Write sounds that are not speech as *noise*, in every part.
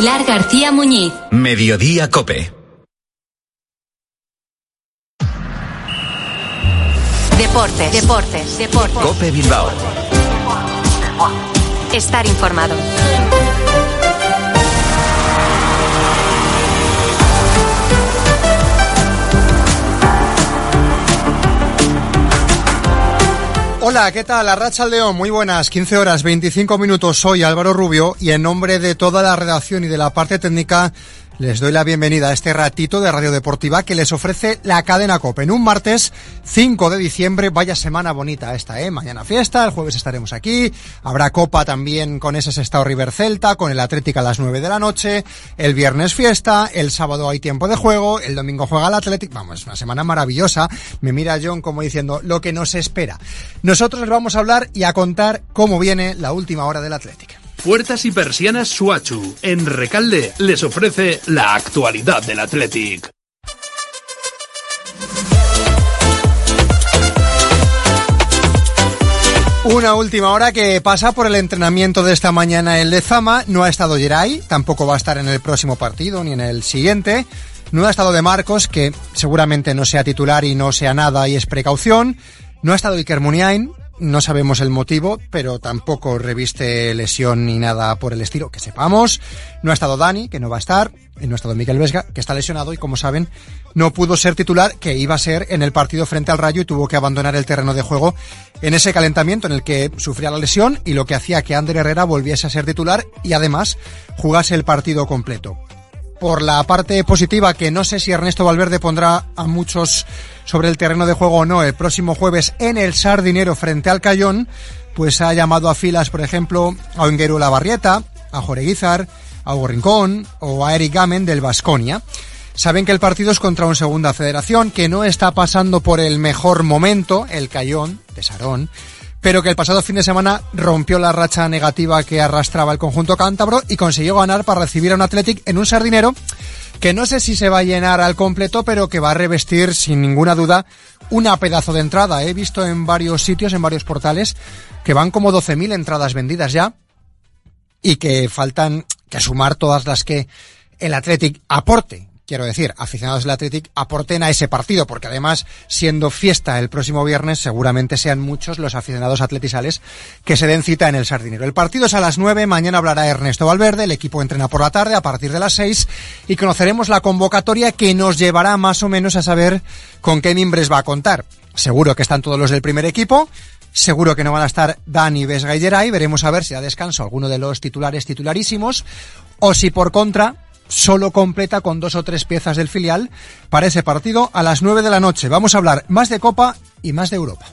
Pilar García Muñiz. Mediodía Cope. Deportes, deportes, deportes. Cope Bilbao. Estar informado. Hola, ¿qué tal? Arracha León, muy buenas, 15 horas 25 minutos, soy Álvaro Rubio y en nombre de toda la redacción y de la parte técnica les doy la bienvenida a este ratito de Radio Deportiva que les ofrece la cadena COPE. En un martes 5 de diciembre, vaya semana bonita esta, ¿eh? Mañana fiesta, el jueves estaremos aquí, habrá Copa también con ese Estado River Celta, con el Atlético a las 9 de la noche, el viernes fiesta, el sábado hay tiempo de juego, el domingo juega el Atlético, vamos, una semana maravillosa. Me mira John como diciendo lo que nos espera. Nosotros les vamos a hablar y a contar cómo viene la última hora del Atlético. Puertas y persianas Suachu, en Recalde, les ofrece la actualidad del Athletic. Una última hora que pasa por el entrenamiento de esta mañana el de Zama. No ha estado Geray, tampoco va a estar en el próximo partido ni en el siguiente. No ha estado de Marcos, que seguramente no sea titular y no sea nada y es precaución. No ha estado Iker Muniain, no sabemos el motivo, pero tampoco reviste lesión ni nada por el estilo, que sepamos. No ha estado Dani, que no va a estar. No ha estado Miguel Vesga, que está lesionado y como saben, no pudo ser titular, que iba a ser en el partido frente al Rayo y tuvo que abandonar el terreno de juego en ese calentamiento en el que sufría la lesión y lo que hacía que Ander Herrera volviese a ser titular y además jugase el partido completo por la parte positiva, que no sé si Ernesto Valverde pondrá a muchos sobre el terreno de juego o no el próximo jueves en el Sardinero frente al Cayón, pues ha llamado a filas, por ejemplo, a Onguero Lavarrieta, a Joreguizar, a Hugo Rincón o a Eric Gamen del Vasconia. Saben que el partido es contra un segunda federación que no está pasando por el mejor momento, el Cayón de Sarón, pero que el pasado fin de semana rompió la racha negativa que arrastraba el conjunto cántabro y consiguió ganar para recibir a un Athletic en un sardinero que no sé si se va a llenar al completo, pero que va a revestir sin ninguna duda una pedazo de entrada. He visto en varios sitios, en varios portales, que van como 12.000 entradas vendidas ya y que faltan que sumar todas las que el Athletic aporte quiero decir, aficionados del Athletic aporten a ese partido, porque además, siendo fiesta el próximo viernes, seguramente sean muchos los aficionados atletizales que se den cita en el Sardinero. El partido es a las 9, mañana hablará Ernesto Valverde, el equipo entrena por la tarde a partir de las 6 y conoceremos la convocatoria que nos llevará más o menos a saber con qué mimbres va a contar. Seguro que están todos los del primer equipo, Seguro que no van a estar Dani, Vesga y. Veremos a ver si da descanso alguno de los titulares titularísimos. O si por contra solo completa con dos o tres piezas del filial para ese partido a las 9 de la noche. Vamos a hablar más de Copa y más de Europa.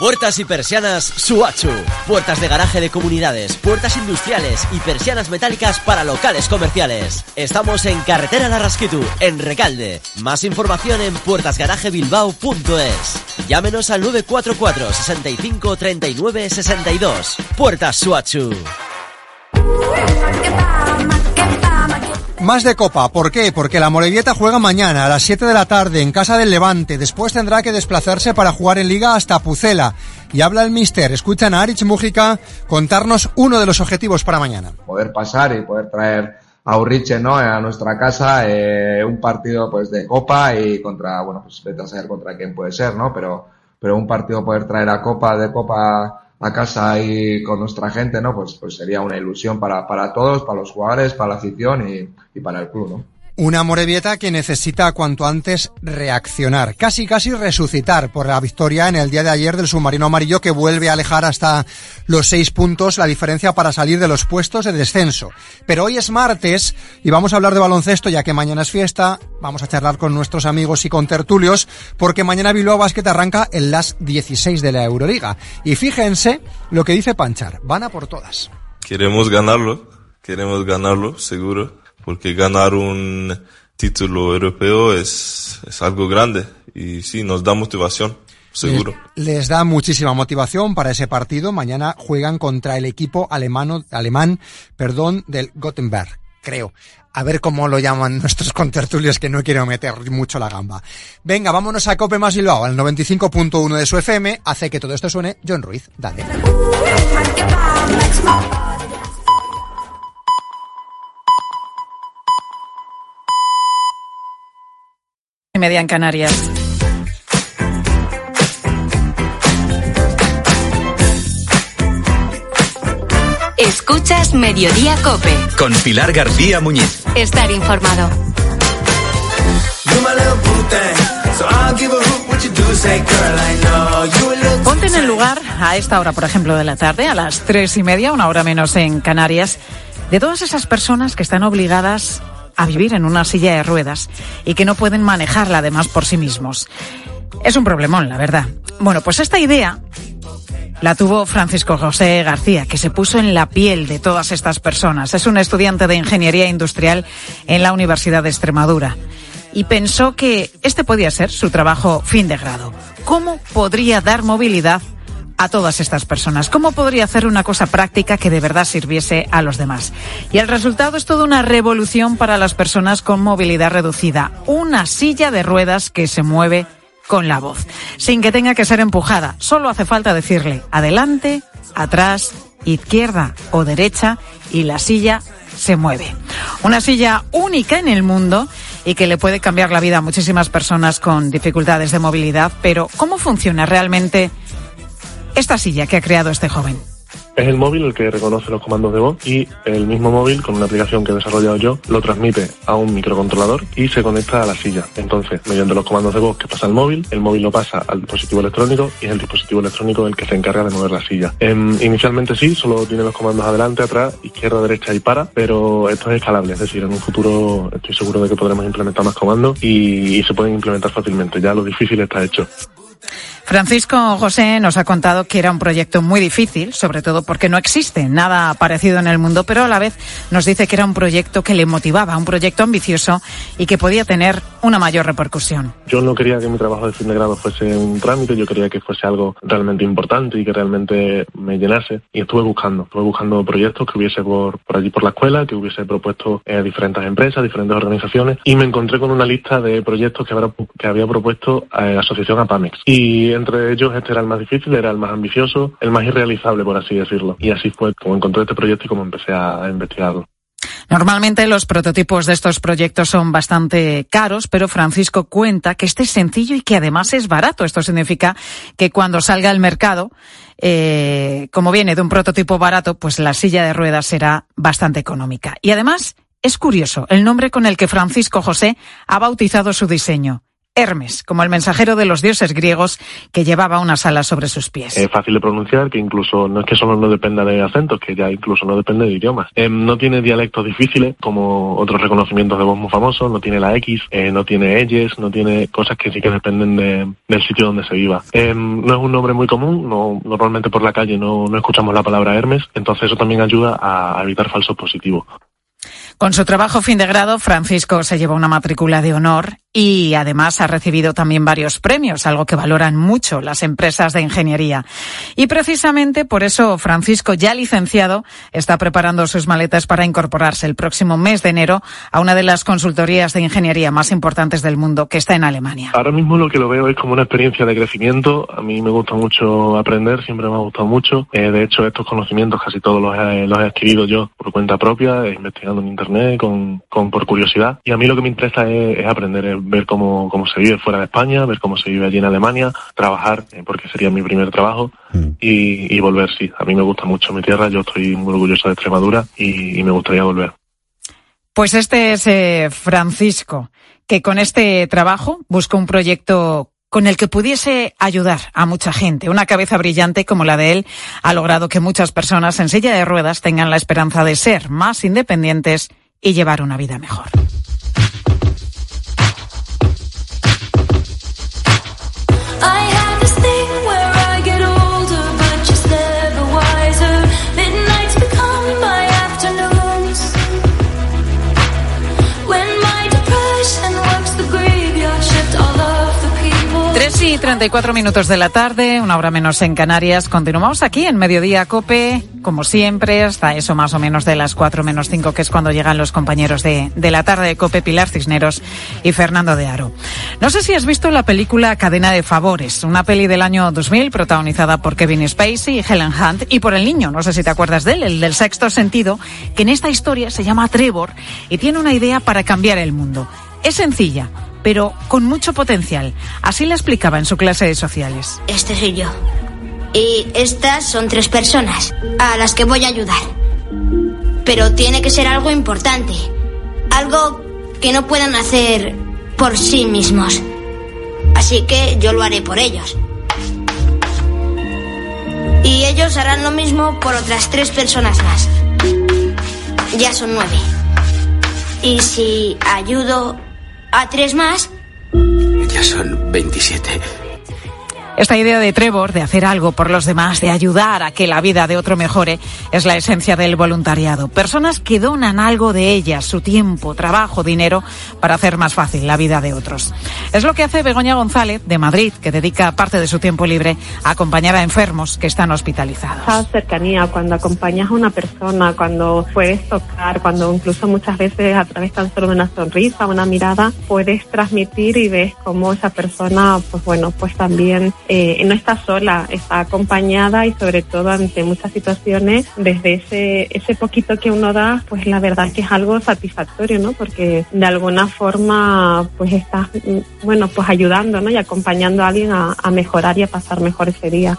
Puertas y persianas Suachu. Puertas de garaje de comunidades, puertas industriales y persianas metálicas para locales comerciales. Estamos en Carretera Larrasquitu, en Recalde. Más información en puertasgarajebilbao.es. Llámenos al 944 65 39 62. Puertas Suachu. Más de Copa, ¿por qué? Porque la Morevieta juega mañana a las 7 de la tarde en casa del Levante. Después tendrá que desplazarse para jugar en Liga hasta Pucela. Y habla el Mister. Escuchan a Arich Mujica contarnos uno de los objetivos para mañana. Poder pasar y poder traer a Urriche ¿no? a nuestra casa eh, un partido pues de Copa y contra, bueno, pues vete a saber contra quién puede ser, ¿no? Pero, pero un partido poder traer a Copa de Copa a casa y con nuestra gente, ¿no? Pues, pues sería una ilusión para, para todos, para los jugadores, para la afición y, y para el club, ¿no? Una Morevieta que necesita cuanto antes reaccionar, casi casi resucitar por la victoria en el día de ayer del submarino amarillo que vuelve a alejar hasta los seis puntos la diferencia para salir de los puestos de descenso. Pero hoy es martes y vamos a hablar de baloncesto ya que mañana es fiesta, vamos a charlar con nuestros amigos y con tertulios porque mañana Bilbao Basket arranca en las 16 de la Euroliga. Y fíjense lo que dice Panchar, van a por todas. Queremos ganarlo, queremos ganarlo, seguro porque ganar un título europeo es, es algo grande y sí, nos da motivación. Seguro. Les, les, da muchísima motivación para ese partido. Mañana juegan contra el equipo alemano, alemán perdón, del Gothenburg, creo. A ver cómo lo llaman *laughs* nuestros contertulios que no quiero meter mucho la gamba. Venga, vámonos a Cope más Bilbao, al 95.1 de su FM. Hace que todo esto suene John Ruiz. Dale. Media en Canarias. Escuchas Mediodía Cope. Con Pilar García Muñiz. Estar informado. Ponte en el lugar a esta hora, por ejemplo, de la tarde, a las tres y media, una hora menos en Canarias, de todas esas personas que están obligadas a vivir en una silla de ruedas y que no pueden manejarla además por sí mismos. Es un problemón, la verdad. Bueno, pues esta idea la tuvo Francisco José García, que se puso en la piel de todas estas personas. Es un estudiante de Ingeniería Industrial en la Universidad de Extremadura. Y pensó que este podía ser su trabajo fin de grado. ¿Cómo podría dar movilidad a todas estas personas? ¿Cómo podría hacer una cosa práctica que de verdad sirviese a los demás? Y el resultado es toda una revolución para las personas con movilidad reducida. Una silla de ruedas que se mueve con la voz, sin que tenga que ser empujada. Solo hace falta decirle adelante, atrás, izquierda o derecha y la silla se mueve. Una silla única en el mundo y que le puede cambiar la vida a muchísimas personas con dificultades de movilidad. Pero, ¿cómo funciona realmente esta silla que ha creado este joven? Es el móvil el que reconoce los comandos de voz y el mismo móvil, con una aplicación que he desarrollado yo, lo transmite a un microcontrolador y se conecta a la silla. Entonces, mediante los comandos de voz que pasa el móvil, el móvil lo pasa al dispositivo electrónico y es el dispositivo electrónico el que se encarga de mover la silla. Em, inicialmente sí, solo tiene los comandos adelante, atrás, izquierda, derecha y para, pero esto es escalable, es decir, en un futuro estoy seguro de que podremos implementar más comandos y se pueden implementar fácilmente. Ya lo difícil está hecho. Francisco José nos ha contado que era un proyecto muy difícil, sobre todo porque no existe nada parecido en el mundo, pero a la vez nos dice que era un proyecto que le motivaba, un proyecto ambicioso y que podía tener una mayor repercusión. Yo no quería que mi trabajo de fin de grado fuese un trámite, yo quería que fuese algo realmente importante y que realmente me llenase. Y estuve buscando, estuve buscando proyectos que hubiese por, por allí por la escuela, que hubiese propuesto eh, diferentes empresas, diferentes organizaciones, y me encontré con una lista de proyectos que, había, que había propuesto eh, la Asociación APAMEX. Y entre ellos este era el más difícil, era el más ambicioso, el más irrealizable, por así decirlo. Y así fue como encontré este proyecto y como empecé a, investigarlo. Normalmente los prototipos de estos proyectos son bastante caros, pero Francisco cuenta que este es sencillo y que además es barato. Esto significa que cuando salga al mercado, eh, como viene de un prototipo barato, pues la silla de ruedas será bastante económica. Y además es curioso el nombre con el que Francisco José ha bautizado su diseño. Hermes, como el mensajero de los dioses griegos que llevaba una sala sobre sus pies. Es fácil de pronunciar, que incluso no es que solo no dependa de acentos, que ya incluso no depende de idiomas. Eh, no tiene dialectos difíciles, como otros reconocimientos de voz muy famosos, no tiene la X, eh, no tiene ellos, no tiene cosas que sí que dependen de, del sitio donde se viva. Eh, no es un nombre muy común, no, normalmente por la calle no, no escuchamos la palabra Hermes, entonces eso también ayuda a evitar falsos positivos. Con su trabajo fin de grado, Francisco se lleva una matrícula de honor y además ha recibido también varios premios, algo que valoran mucho las empresas de ingeniería. Y precisamente por eso Francisco, ya licenciado, está preparando sus maletas para incorporarse el próximo mes de enero a una de las consultorías de ingeniería más importantes del mundo, que está en Alemania. Ahora mismo lo que lo veo es como una experiencia de crecimiento. A mí me gusta mucho aprender, siempre me ha gustado mucho. Eh, de hecho, estos conocimientos casi todos los he, los he adquirido yo por cuenta propia, investigando en internet, con, con por curiosidad. Y a mí lo que me interesa es, aprender, ver cómo, cómo se vive fuera de España, ver cómo se vive allí en Alemania, trabajar, eh, porque sería mi primer trabajo, y, y volver, sí. A mí me gusta mucho mi tierra, yo estoy muy orgulloso de Extremadura y, y me gustaría volver. Pues este es eh, Francisco, que con este trabajo busca un proyecto con el que pudiese ayudar a mucha gente. Una cabeza brillante como la de él ha logrado que muchas personas en silla de ruedas tengan la esperanza de ser más independientes y llevar una vida mejor. 34 minutos de la tarde, una hora menos en Canarias. Continuamos aquí en Mediodía Cope, como siempre, hasta eso más o menos de las 4 menos 5, que es cuando llegan los compañeros de, de la tarde de Cope, Pilar Cisneros y Fernando de Aro. No sé si has visto la película Cadena de Favores, una peli del año 2000 protagonizada por Kevin Spacey y Helen Hunt y por el niño, no sé si te acuerdas de él, el del sexto sentido, que en esta historia se llama Trevor y tiene una idea para cambiar el mundo. Es sencilla, pero con mucho potencial. Así le explicaba en su clase de sociales. Este soy yo. Y estas son tres personas a las que voy a ayudar. Pero tiene que ser algo importante. Algo que no puedan hacer por sí mismos. Así que yo lo haré por ellos. Y ellos harán lo mismo por otras tres personas más. Ya son nueve. Y si ayudo a tres más, Ya son 27. Esta idea de Trevor de hacer algo por los demás, de ayudar a que la vida de otro mejore, es la esencia del voluntariado. Personas que donan algo de ellas, su tiempo, trabajo, dinero, para hacer más fácil la vida de otros. Es lo que hace Begoña González, de Madrid, que dedica parte de su tiempo libre a acompañar a enfermos que están hospitalizados. Esa cercanía, cuando acompañas a una persona, cuando puedes tocar, cuando incluso muchas veces a través tan solo de una sonrisa, una mirada, puedes transmitir y ves cómo esa persona, pues bueno, pues también eh, no está sola, está acompañada y sobre todo ante muchas situaciones, desde ese, ese poquito que uno da, pues la verdad que es algo satisfactorio, ¿no? Porque de alguna forma, pues estás, mm, bueno, pues ayudando, ¿no? Y acompañando a alguien a, a mejorar y a pasar mejor ese día.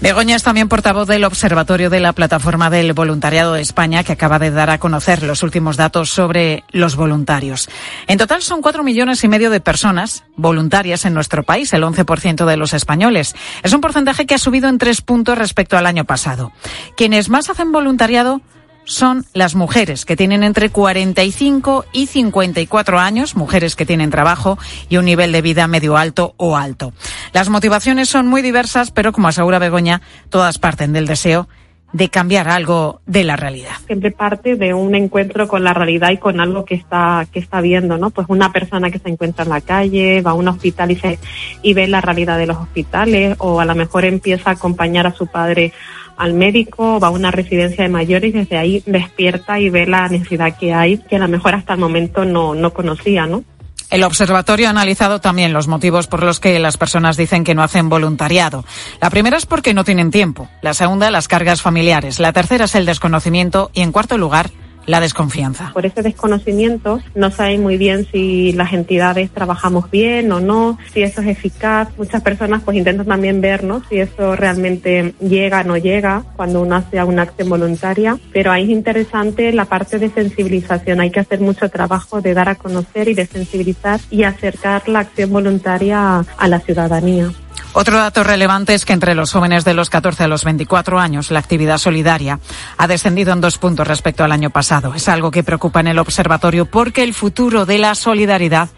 Begoña es también portavoz del Observatorio de la Plataforma del Voluntariado de España, que acaba de dar a conocer los últimos datos sobre los voluntarios. En total son cuatro millones y medio de personas voluntarias en nuestro país, el 11% de los españoles. Es un porcentaje que ha subido en tres puntos respecto al año pasado. Quienes más hacen voluntariado son las mujeres que tienen entre 45 y 54 años, mujeres que tienen trabajo y un nivel de vida medio alto o alto. Las motivaciones son muy diversas, pero como asegura Begoña, todas parten del deseo de cambiar algo de la realidad. siempre parte de un encuentro con la realidad y con algo que está que está viendo, ¿no? Pues una persona que se encuentra en la calle, va a un hospital y se y ve la realidad de los hospitales o a lo mejor empieza a acompañar a su padre al médico, va a una residencia de mayores y desde ahí despierta y ve la necesidad que hay que a lo mejor hasta el momento no no conocía, ¿no? El observatorio ha analizado también los motivos por los que las personas dicen que no hacen voluntariado. La primera es porque no tienen tiempo. La segunda, las cargas familiares. La tercera es el desconocimiento. Y en cuarto lugar, la desconfianza. Por ese desconocimiento no saben muy bien si las entidades trabajamos bien o no, si eso es eficaz. Muchas personas pues intentan también ver ¿no? si eso realmente llega o no llega cuando uno hace una acción voluntaria. Pero ahí es interesante la parte de sensibilización. Hay que hacer mucho trabajo de dar a conocer y de sensibilizar y acercar la acción voluntaria a la ciudadanía. Otro dato relevante es que entre los jóvenes de los 14 a los 24 años la actividad solidaria ha descendido en dos puntos respecto al año pasado. Es algo que preocupa en el observatorio porque el futuro de la solidaridad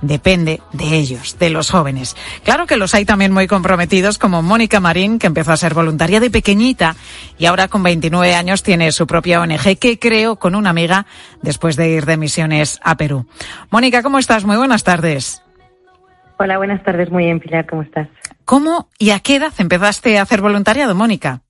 depende de ellos, de los jóvenes. Claro que los hay también muy comprometidos, como Mónica Marín, que empezó a ser voluntaria de pequeñita y ahora con 29 años tiene su propia ONG que creó con una amiga después de ir de misiones a Perú. Mónica, ¿cómo estás? Muy buenas tardes. Hola, buenas tardes. Muy bien, Pilar, ¿cómo estás? ¿Cómo y a qué edad empezaste a hacer voluntariado, Mónica?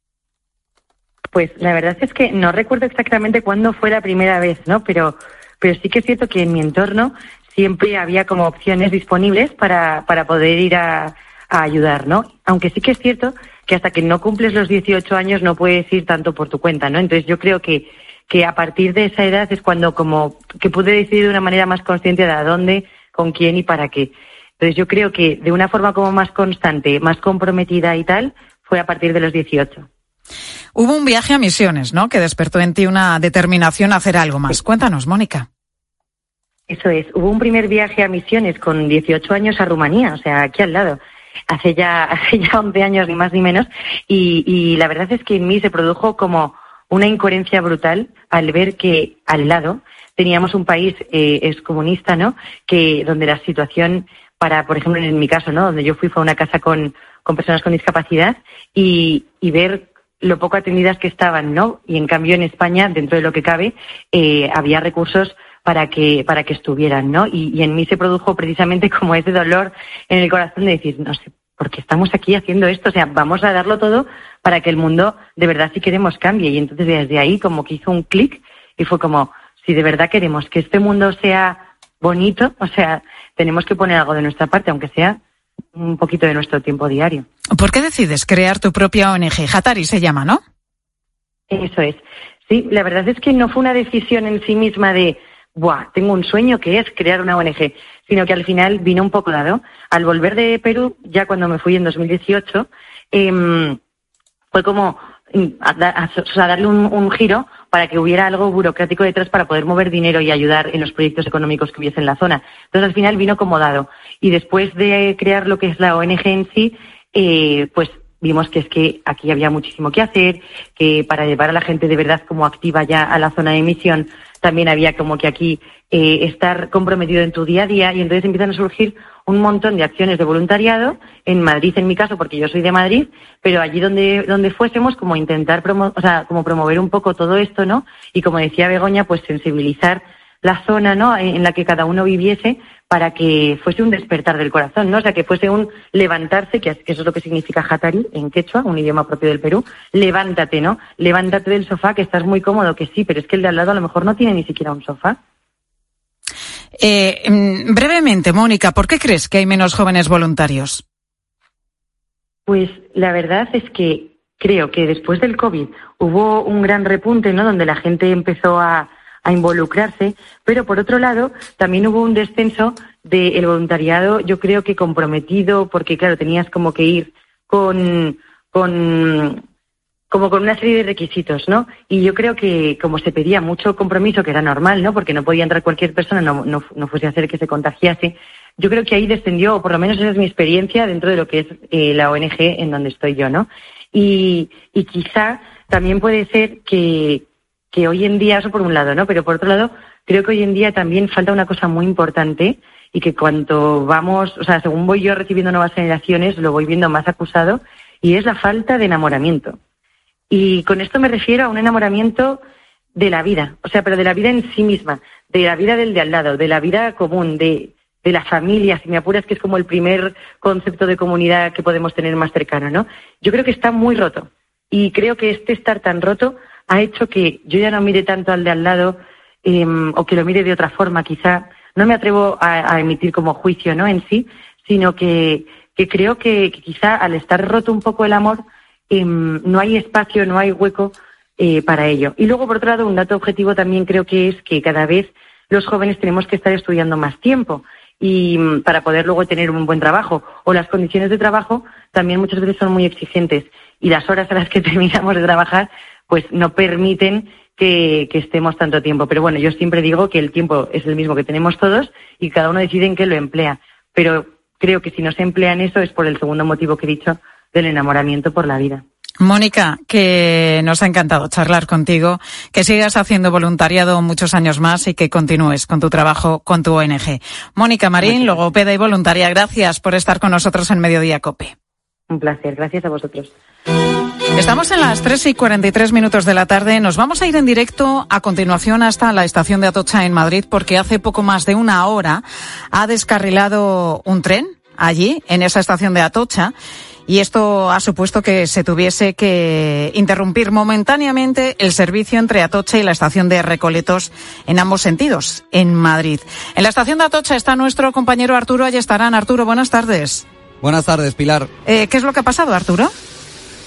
Pues la verdad es que no recuerdo exactamente cuándo fue la primera vez, ¿no? Pero, pero sí que es cierto que en mi entorno siempre había como opciones disponibles para, para poder ir a, ayudar, ¿no? Aunque sí que es cierto que hasta que no cumples los 18 años no puedes ir tanto por tu cuenta, ¿no? Entonces yo creo que, que a partir de esa edad es cuando como que pude decidir de una manera más consciente de a dónde, con quién y para qué. Entonces yo creo que de una forma como más constante, más comprometida y tal, fue a partir de los 18. Hubo un viaje a misiones, ¿no? Que despertó en ti una determinación a hacer algo más. Cuéntanos, Mónica. Eso es, hubo un primer viaje a misiones con 18 años a Rumanía, o sea, aquí al lado. Hace ya, *laughs* hace ya 11 años, ni más ni menos. Y, y la verdad es que en mí se produjo como una incoherencia brutal al ver que al lado teníamos un país eh, excomunista, ¿no? Que donde la situación para, por ejemplo, en mi caso, ¿no? Donde yo fui fue a una casa con, con personas con discapacidad y, y ver lo poco atendidas que estaban, ¿no? Y en cambio en España, dentro de lo que cabe, eh, había recursos para que, para que estuvieran, ¿no? Y, y en mí se produjo precisamente *laughs* como ese dolor en el corazón de decir, no sé, ¿por qué estamos aquí haciendo esto? O sea, vamos a darlo todo para que el mundo de verdad si queremos cambie. Y entonces desde ahí como que hizo un clic y fue como, si de verdad queremos que este mundo sea bonito, o sea, tenemos que poner algo de nuestra parte, aunque sea un poquito de nuestro tiempo diario. ¿Por qué decides crear tu propia ONG? Hatari se llama, ¿no? Eso es. Sí, la verdad es que no fue una decisión en sí misma de Buah, tengo un sueño que es crear una ONG, sino que al final vino un poco dado. Al volver de Perú, ya cuando me fui en 2018, em, fue como mm, a darle un, un giro para que hubiera algo burocrático detrás para poder mover dinero y ayudar en los proyectos económicos que hubiese en la zona. Entonces al final vino como dado. Y después de crear lo que es la ONG en sí, eh, pues vimos que es que aquí había muchísimo que hacer, que para llevar a la gente de verdad como activa ya a la zona de emisión, también había como que aquí eh, estar comprometido en tu día a día y entonces empiezan a surgir un montón de acciones de voluntariado en Madrid en mi caso porque yo soy de Madrid pero allí donde donde fuésemos como intentar como promover un poco todo esto no y como decía Begoña pues sensibilizar la zona no en en la que cada uno viviese para que fuese un despertar del corazón no o sea que fuese un levantarse que eso es lo que significa hatari en quechua un idioma propio del Perú levántate no levántate del sofá que estás muy cómodo que sí pero es que el de al lado a lo mejor no tiene ni siquiera un sofá Eh, mm, brevemente, Mónica, ¿por qué crees que hay menos jóvenes voluntarios? Pues la verdad es que creo que después del COVID hubo un gran repunte, ¿no? Donde la gente empezó a, involucrarse, pero por otro lado también hubo un descenso del voluntariado, yo creo que comprometido, porque claro, tenías como que ir con, con como con una serie de requisitos, ¿no? Y yo creo que como se pedía mucho compromiso, que era normal, ¿no? Porque no podía entrar cualquier persona, no, no, no fuese a hacer que se contagiase. Yo creo que ahí descendió, o por lo menos esa es mi experiencia dentro de lo que es eh, la ONG en donde estoy yo, ¿no? Y, y quizá también puede ser que, que hoy en día, eso por un lado, ¿no? Pero por otro lado, creo que hoy en día también falta una cosa muy importante y que cuanto vamos, o sea, según voy yo recibiendo nuevas generaciones, lo voy viendo más acusado, y es la falta de enamoramiento. Y con esto me refiero a un enamoramiento de la vida, o sea, pero de la vida en sí misma, de la vida del de al lado, de la vida común, de, de la familia, si me apuras, que es como el primer concepto de comunidad que podemos tener más cercano, ¿no? Yo creo que está muy roto. Y creo que este estar tan roto ha hecho que yo ya no mire tanto al de al lado eh, o que lo mire de otra forma, quizá. No me atrevo a, emitir como juicio, ¿no? En sí, sino que, que creo que quizá al estar roto un poco el amor, eh, no hay espacio, no hay hueco eh, para ello. Y luego, por otro lado, un dato objetivo también creo que es que cada vez los jóvenes tenemos que estar estudiando más tiempo y mm, para poder luego tener un buen trabajo. O las condiciones de trabajo también muchas veces son muy exigentes y las horas a las que *laughs* terminamos de trabajar pues no permiten que, que estemos tanto tiempo. Pero bueno, yo siempre digo que el tiempo es el mismo que tenemos todos y cada uno decide en qué lo emplea. Pero creo que si no se emplea en eso es por el segundo motivo que he dicho del enamoramiento por la vida. Mónica, que nos ha encantado charlar contigo, que sigas haciendo voluntariado muchos años más y que continúes con tu trabajo con tu ONG. Mónica Marín, logopeda y voluntaria, gracias por estar con nosotros en Mediodía Cope. Un placer, gracias a vosotros. Estamos en las 3 y 43 minutos de la tarde. Nos vamos a ir en directo a continuación hasta la estación de Atocha en Madrid porque hace poco más de una hora ha descarrilado un tren allí, en esa estación de Atocha. Y esto ha supuesto que se tuviese que interrumpir momentáneamente el servicio entre Atocha y la estación de Recoletos en ambos sentidos, en Madrid. En la estación de Atocha está nuestro compañero Arturo Ayestarán. Arturo, buenas tardes. Buenas tardes, Pilar. Eh, ¿Qué es lo que ha pasado, Arturo?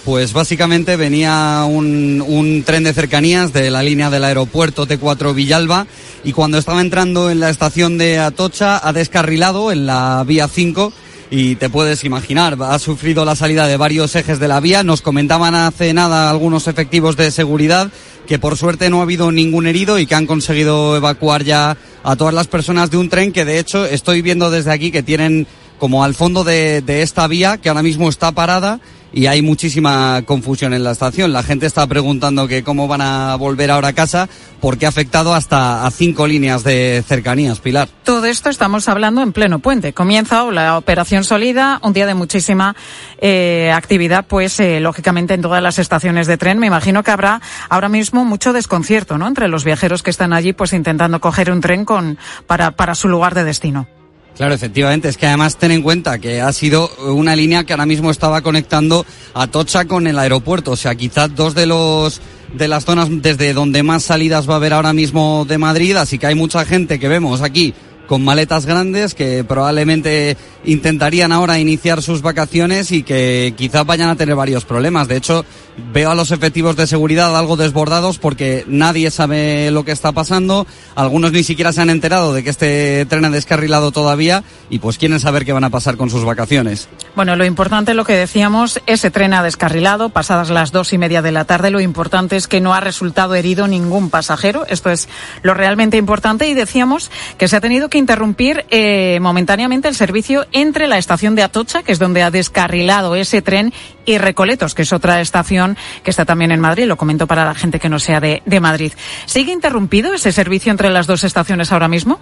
Pues básicamente venía un, un tren de cercanías de la línea del aeropuerto T4 Villalba y cuando estaba entrando en la estación de Atocha ha descarrilado en la vía 5 y te puedes imaginar, ha sufrido la salida de varios ejes de la vía. Nos comentaban hace nada algunos efectivos de seguridad que por suerte no ha habido ningún herido y que han conseguido evacuar ya a todas las personas de un tren que de hecho estoy viendo desde aquí que tienen como al fondo de, de esta vía que ahora mismo está parada y hay muchísima confusión en la estación. La gente está preguntando que cómo van a volver ahora a casa porque ha afectado hasta a cinco líneas de cercanías, Pilar. Todo esto estamos hablando en pleno puente. Comienza la operación sólida, un día de muchísima eh, actividad, pues eh, lógicamente en todas las estaciones de tren. Me imagino que habrá ahora mismo mucho desconcierto, ¿no? Entre los viajeros que están allí, pues intentando coger un tren con para para su lugar de destino. Claro, efectivamente, es que además ten en cuenta que ha sido una línea que ahora mismo estaba conectando a Tocha con el aeropuerto, o sea, quizás dos de los de las zonas desde donde más salidas va a haber ahora mismo de Madrid, así que hay mucha gente que vemos aquí con maletas grandes que probablemente intentarían ahora iniciar sus vacaciones y que quizás vayan a tener varios problemas. De hecho, veo a los efectivos de seguridad algo desbordados porque nadie sabe lo que está pasando, algunos ni siquiera se han enterado de que este tren ha descarrilado todavía y pues quieren saber qué van a pasar con sus vacaciones. Bueno, lo importante, lo que decíamos, ese tren ha descarrilado pasadas las dos y media de la tarde. Lo importante es que no ha resultado herido ningún pasajero. Esto es lo realmente importante. Y decíamos que se ha tenido que interrumpir eh, momentáneamente el servicio entre la estación de Atocha, que es donde ha descarrilado ese tren, y Recoletos, que es otra estación que está también en Madrid. Lo comento para la gente que no sea de, de Madrid. ¿Sigue interrumpido ese servicio entre las dos estaciones ahora mismo?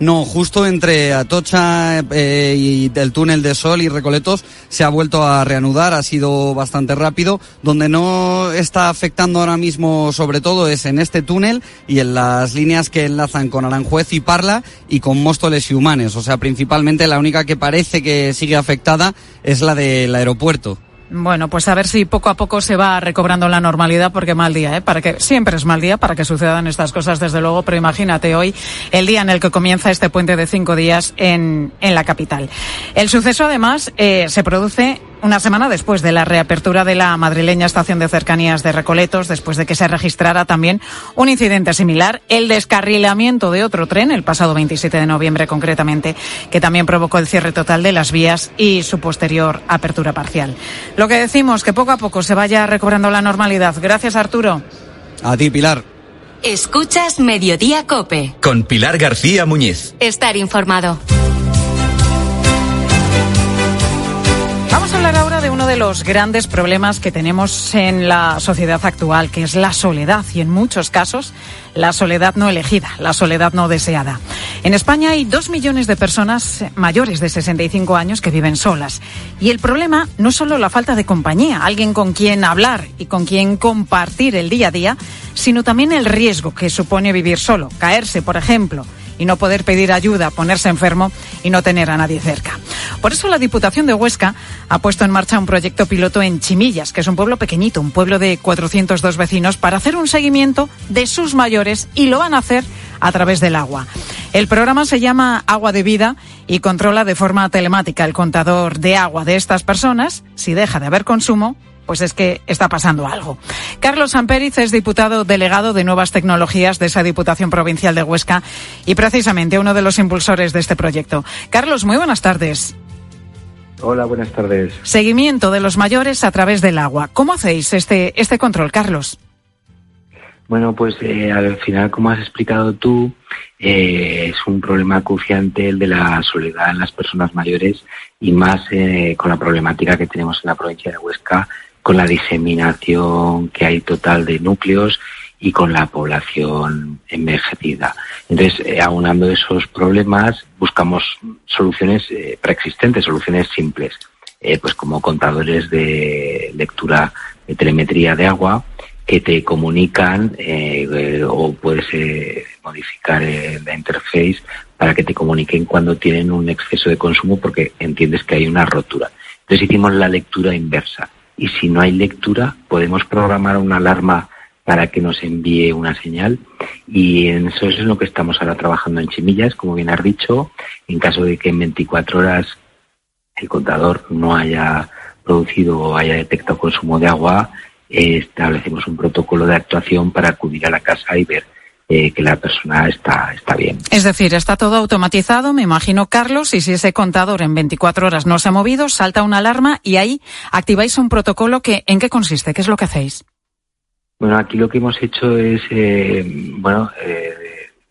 No, justo entre Atocha eh, y el túnel de Sol y Recoletos se ha vuelto a reanudar, ha sido bastante rápido. Donde no está afectando ahora mismo, sobre todo, es en este túnel y en las líneas que enlazan con Aranjuez y Parla y con Móstoles y Humanes. O sea, principalmente la única que parece que sigue afectada es la del aeropuerto. Bueno, pues a ver si poco a poco se va recobrando la normalidad, porque mal día, ¿eh? Para que siempre es mal día para que sucedan estas cosas, desde luego. Pero imagínate hoy el día en el que comienza este puente de cinco días en, en la capital. El suceso, además, eh, se produce una semana después de la reapertura de la madrileña estación de cercanías de Recoletos, después de que se registrara también un incidente similar, el descarrilamiento de otro tren, el pasado 27 de noviembre concretamente, que también provocó el cierre total de las vías y su posterior apertura parcial. Lo que decimos, que poco a poco se vaya recobrando la normalidad. Gracias, Arturo. A ti, Pilar. Escuchas Mediodía Cope. Con Pilar García Muñiz. Estar informado. Vamos a hablar ahora de uno de los grandes problemas que tenemos en la sociedad actual, que es la soledad y en muchos casos la soledad no elegida, la soledad no deseada. En España hay dos millones de personas mayores de 65 años que viven solas. Y el problema no es solo la falta de compañía, alguien con quien hablar y con quien compartir el día a día, sino también el riesgo que supone vivir solo, caerse, por ejemplo y no poder pedir ayuda, ponerse enfermo y no tener a nadie cerca. Por eso la Diputación de Huesca ha puesto en marcha un proyecto piloto en Chimillas, que es un pueblo pequeñito, un pueblo de 402 vecinos, para hacer un seguimiento de sus mayores y lo van a hacer a través del agua. El programa se llama Agua de Vida y controla de forma telemática el contador de agua de estas personas. Si deja de haber consumo, pues es que está pasando algo. Carlos Samperiz es diputado delegado de Nuevas Tecnologías de esa Diputación Provincial de Huesca y precisamente uno de los impulsores de este proyecto. Carlos, muy buenas tardes. Hola, buenas tardes. Seguimiento de los mayores a través del agua. ¿Cómo hacéis este, este control, Carlos? Bueno, pues eh, al final, como has explicado tú, eh, es un problema acuciante el de la soledad en las personas mayores y más eh, con la problemática que tenemos en la provincia de Huesca, con la diseminación que hay total de núcleos y con la población envejecida. Entonces, eh, aunando esos problemas, buscamos soluciones eh, preexistentes, soluciones simples, eh, pues como contadores de lectura de telemetría de agua que te comunican o puedes modificar la interface para que te comuniquen cuando tienen un exceso de consumo porque entiendes que hay una rotura. Entonces hicimos la lectura inversa y si no hay lectura podemos programar una alarma para que nos envíe una señal. Y eso es en lo que estamos ahora trabajando en Chimillas, como bien has dicho, en caso de que en 24 horas el contador no haya producido o haya detectado consumo de agua, eh, establecemos un protocolo de actuación para acudir a la casa y ver eh, que la persona está, está bien. Es decir, está todo automatizado, me imagino, Carlos, y si ese contador en 24 horas no se ha movido, salta una alarma y ahí activáis un protocolo que, ¿en qué consiste? ¿Qué es lo que hacéis? Bueno, aquí lo que hemos hecho es, eh, bueno, eh,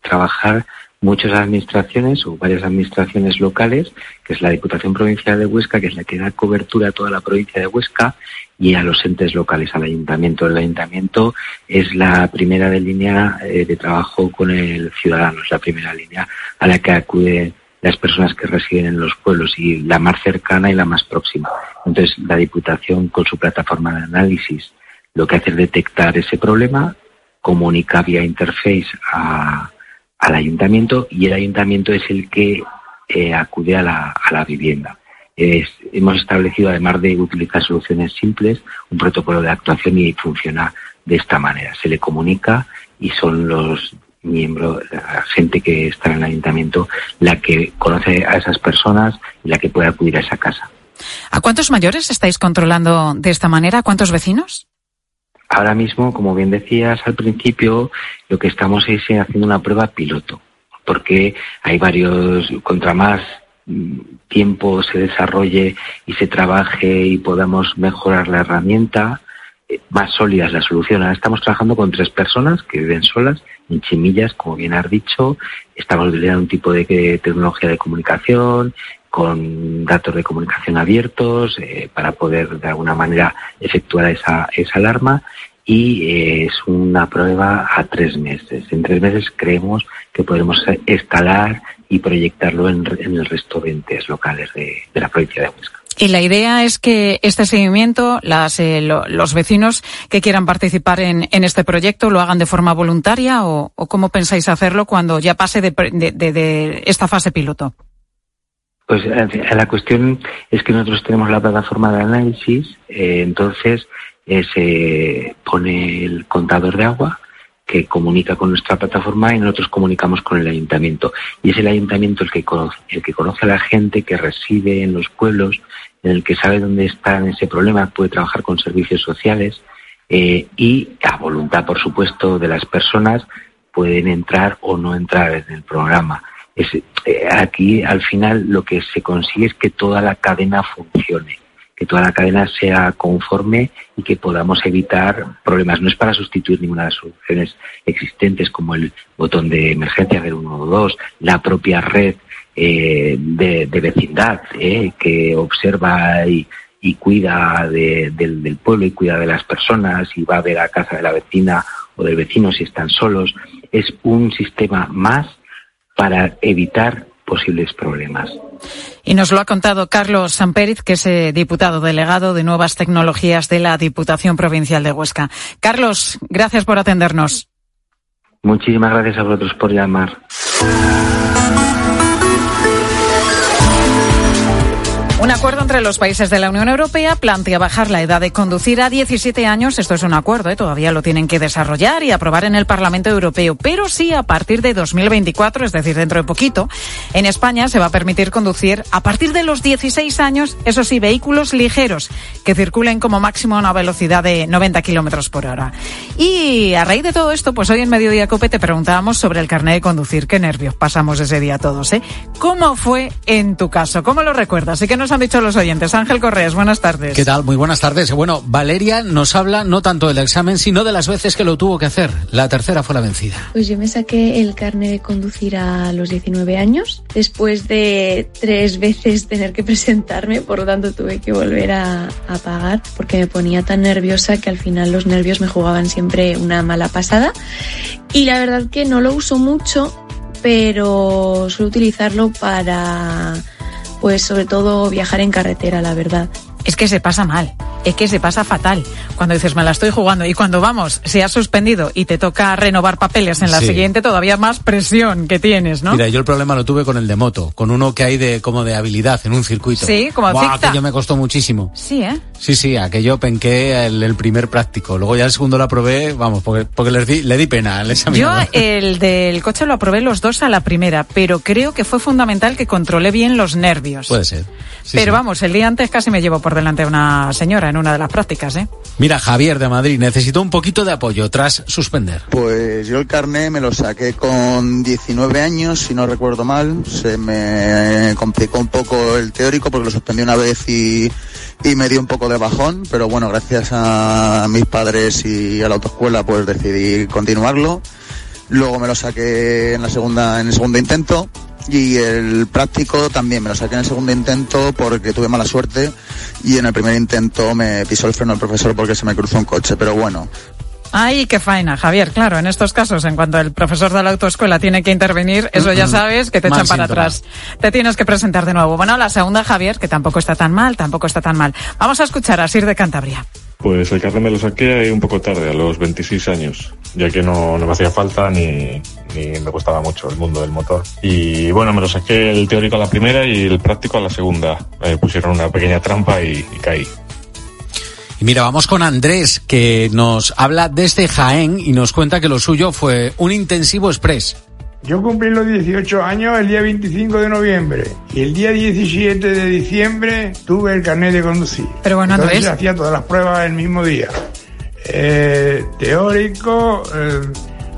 trabajar muchas administraciones o varias administraciones locales, que es la Diputación Provincial de Huesca, que es la que da cobertura a toda la provincia de Huesca, y a los entes locales, al ayuntamiento. El ayuntamiento es la primera línea eh, de trabajo con el ciudadano, es la primera línea a la que acuden las personas que residen en los pueblos y la más cercana y la más próxima. Entonces, la Diputación, con su plataforma de análisis, lo que hace es detectar ese problema, comunica vía interface al ayuntamiento y el ayuntamiento es el que eh, acude a la vivienda. Es- hemos establecido, además de utilizar soluciones simples, un protocolo de actuación y funciona de esta manera. Se le comunica y son los miembro, la gente que está en el ayuntamiento, la que conoce a esas personas y la que puede acudir a esa casa. ¿A cuántos mayores estáis controlando de esta manera? ¿A cuántos vecinos? Ahora mismo, como bien decías al principio, lo que estamos es haciendo una prueba piloto, porque hay varios, contra más tiempo se desarrolle y se trabaje y podamos mejorar la herramienta, eh, más sólida es la solución. Ahora estamos trabajando con tres personas que viven solas, en Chimillas, como bien has dicho. Estamos utilizando un tipo de tecnología de comunicación, con datos de comunicación abiertos, eh, para poder de alguna manera efectuar esa, esa alarma. Y eh, es una prueba a tres meses. En tres meses creemos que podremos escalar y proyectarlo en, en el resto de entes locales de, de la provincia de Huesca. Y la idea es que este seguimiento, las, eh, lo- los vecinos que quieran participar en, en este proyecto, lo hagan de forma voluntaria o, o cómo pensáis hacerlo cuando ya pase de, de- de esta fase piloto. Pues eh, la cuestión es que nosotros tenemos la plataforma de análisis, eh, entonces se pone el contador de agua que comunica con nuestra plataforma y nosotros comunicamos con el ayuntamiento. Y es el ayuntamiento el que conoce, el que conoce a la gente que reside en los pueblos, en el que sabe dónde está ese problema, puede trabajar con servicios sociales eh, y a voluntad, por supuesto, de las personas pueden entrar o no entrar en el programa. Es, eh, aquí, al final, lo que se consigue es que toda la cadena funcione, que toda la cadena sea conforme y que podamos evitar problemas. No es para sustituir ninguna de las soluciones existentes como el botón de emergencia del 112, la propia red eh, de, vecindad eh, que observa y, cuida de- del, del pueblo y cuida de las personas y va a ver a casa de la vecina o del vecino si están solos. Es un sistema más para evitar posibles problemas. Y nos lo ha contado Carlos Samperiz, que es eh, diputado delegado de Nuevas Tecnologías de la Diputación Provincial de Huesca. Carlos, gracias por atendernos. Muchísimas gracias a vosotros por llamar. Un acuerdo entre los países de la Unión Europea plantea bajar la edad de conducir a 17 años. Esto es un acuerdo, ¿eh? todavía lo tienen que desarrollar y aprobar en el Parlamento Europeo. Pero sí a partir de 2024, es decir, dentro de poquito, en España se va a permitir conducir a partir de los 16 años, eso sí, vehículos ligeros que circulen como máximo a una velocidad de 90 kilómetros por hora. Y a raíz de todo esto, pues hoy en Mediodía Cope te preguntábamos sobre el carnet de conducir. Qué nervios pasamos ese día todos, ¿eh? ¿Cómo fue en tu caso? ¿Cómo lo recuerdas? ¿Y qué nos han dicho los oyentes? Ángel Correas, buenas tardes. ¿Qué tal? Muy buenas tardes. Bueno, Valeria nos habla no tanto del examen, sino de las veces que lo tuvo que hacer. La tercera fue la vencida. Pues yo me saqué el carnet de conducir a los 19 años, después de tres veces tener que presentarme, por lo tanto tuve que volver a, a pagar porque me ponía tan nerviosa que al final los nervios me jugaban siempre una mala pasada. Y la verdad que no lo uso mucho, pero suelo utilizarlo para, pues sobre todo viajar en carretera, la verdad. Es que se pasa mal, es que se pasa fatal. Cuando dices, me la estoy jugando, y cuando vamos, se ha suspendido y te toca renovar papeles en la Sí. siguiente, todavía más presión que tienes, ¿no? Mira, yo el problema lo tuve con el de moto, con uno que hay de como de habilidad en un circuito. Sí, como Buah, zigzag. aquello me costó muchísimo. Sí, ¿eh? Sí, sí, aquello penqué el, el primer práctico. Luego ya el segundo lo aprobé, vamos, porque, porque les di- le di pena al Yo examinador. el del coche lo aprobé los dos a la primera, pero creo que fue fundamental que controlé bien los nervios. Puede ser. Sí, pero sí. vamos, el día antes casi me llevo por delante a una señora en una de las prácticas, ¿eh? Mira, Javier de Madrid necesitó un poquito de apoyo tras suspender. Pues yo el carné me lo saqué con 19 años, si no recuerdo mal. Se me complicó un poco el teórico porque lo suspendí una vez y, y me dio un poco de bajón, pero bueno, gracias a mis padres y a la autoescuela pues decidí continuarlo. Luego me lo saqué en la segunda, en el segundo intento. Y el práctico también me lo saqué en el segundo intento porque tuve mala suerte. Y en el primer intento me pisó el freno el profesor porque se me cruzó un coche, pero bueno, Ay, qué faena, Javier. Claro, en estos casos, en cuanto el profesor de la autoescuela tiene que intervenir, eso ya Mm, mm. sabes que te echan para atrás. Te tienes que presentar de nuevo. Bueno, la segunda, Javier, que tampoco está tan mal, tampoco está tan mal. Vamos a escuchar a Sir de Cantabria. Pues el carnet me lo saqué ahí un poco tarde, a los 26 años, ya que no, no me hacía falta ni, ni me gustaba mucho el mundo del motor. Y bueno, me lo saqué el teórico a la primera y el práctico a la segunda. Me pusieron una pequeña trampa y, y caí. Y mira, vamos con Andrés, que nos habla desde Jaén y nos cuenta que lo suyo fue un intensivo express. Yo cumplí los 18 años el día 25 de noviembre y el día 17 de diciembre tuve el carnet de conducir. Pero bueno, Entonces Andrés. hacía todas las pruebas el mismo día. Eh, teórico, eh,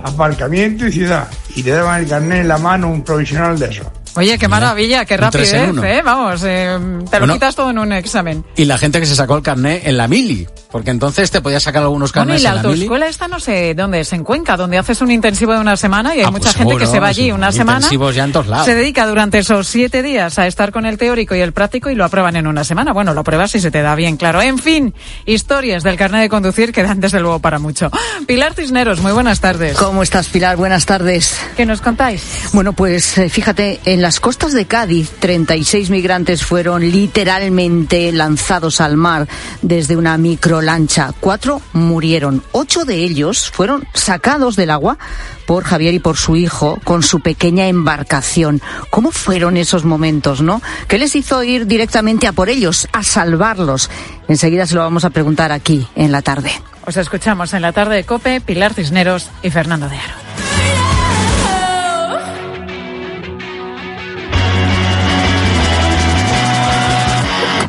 aparcamiento y ciudad. Y te daban el carnet en la mano un provisional de eso. Oye, qué maravilla, qué rapidez. ¿eh? Vamos, eh, te lo Bueno. quitas todo en un examen. Y la gente que se sacó el carnet en la mili, porque entonces te podías sacar algunos Bueno, y carnets la en la mili. autoescuela esta no sé dónde es, en Cuenca, donde haces un intensivo de una semana y hay Ah, mucha pues gente que se va allí una semana. intensivos ya en todos lados. Se dedica durante esos siete días a estar con el teórico y el práctico y lo aprueban en una semana. Bueno, lo pruebas si se te da bien, claro. En fin, historias del carnet de conducir que dan desde luego para mucho. Pilar Cisneros, muy buenas tardes. ¿Cómo estás, Pilar? Buenas tardes. ¿Qué nos contáis? Bueno, pues eh, fíjate, en las costas de Cádiz, 36 migrantes fueron literalmente lanzados al mar desde una microlancha. Cuatro murieron. Ocho de ellos fueron sacados del agua por Javier y por su hijo con su pequeña embarcación. ¿Cómo fueron esos momentos, no? ¿Qué les hizo ir directamente a por ellos, a salvarlos? Enseguida se lo vamos a preguntar aquí, en la tarde. Os escuchamos en la tarde de Cope, Pilar Cisneros y Fernando de Aro.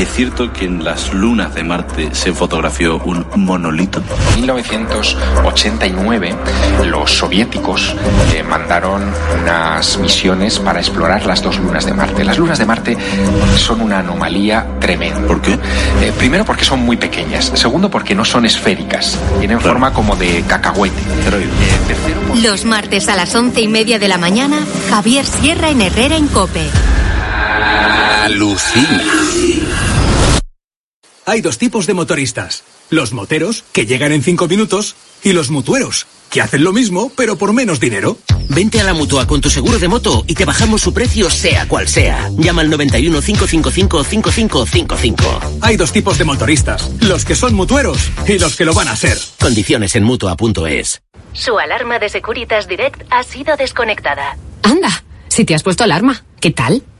¿Es cierto que en las lunas de Marte se fotografió un monolito? En 1989 los soviéticos eh, mandaron unas misiones para explorar las dos lunas de Marte. Las lunas de Marte son una anomalía tremenda. ¿Por qué? primero porque son muy pequeñas. Segundo porque no son esféricas. Tienen forma como de cacahuete. Eh, tercero Los martes a las once y media de la mañana, Javier Sierra en Herrera en Cope. Alucina. Hay dos tipos de motoristas. Los moteros, que llegan en cinco minutos, y los mutueros, que hacen lo mismo, pero por menos dinero. Vente a la mutua con tu seguro de moto y te bajamos su precio sea cual sea. Llama al 91 555 5555. Hay dos tipos de motoristas. Los que son mutueros y los que lo van a ser. Condiciones en mutua.es. Su alarma de Securitas Direct ha sido desconectada. Anda, si te has puesto alarma, ¿qué tal?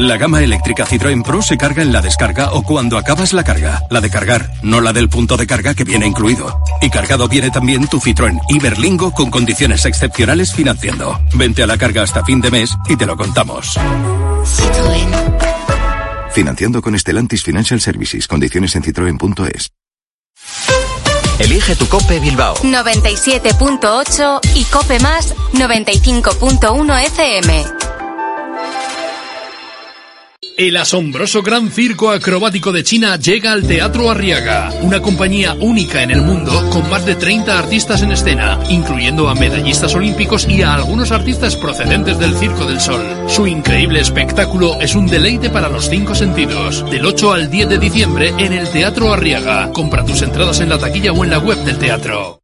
La gama eléctrica Citroën Pro se carga en la descarga o cuando acabas la carga. La de cargar, no la del punto de carga que viene incluido. Y cargado viene también tu Citroën Iberlingo con condiciones excepcionales financiando. Vente a la carga hasta fin de mes y te lo contamos. Financiando con Stellantis Financial Services. Condiciones en citroen.es. Elige tu Cope Bilbao. 97.8 y Cope Más 95.1 FM. El asombroso Gran Circo Acrobático de China llega al Teatro Arriaga, una compañía única en el mundo con más de 30 artistas en escena, incluyendo a medallistas olímpicos y a algunos artistas procedentes del Circo del Sol. Su increíble espectáculo es un deleite para los cinco sentidos. Del 8 al 10 de diciembre en el Teatro Arriaga. Compra tus entradas en la taquilla o en la web del teatro.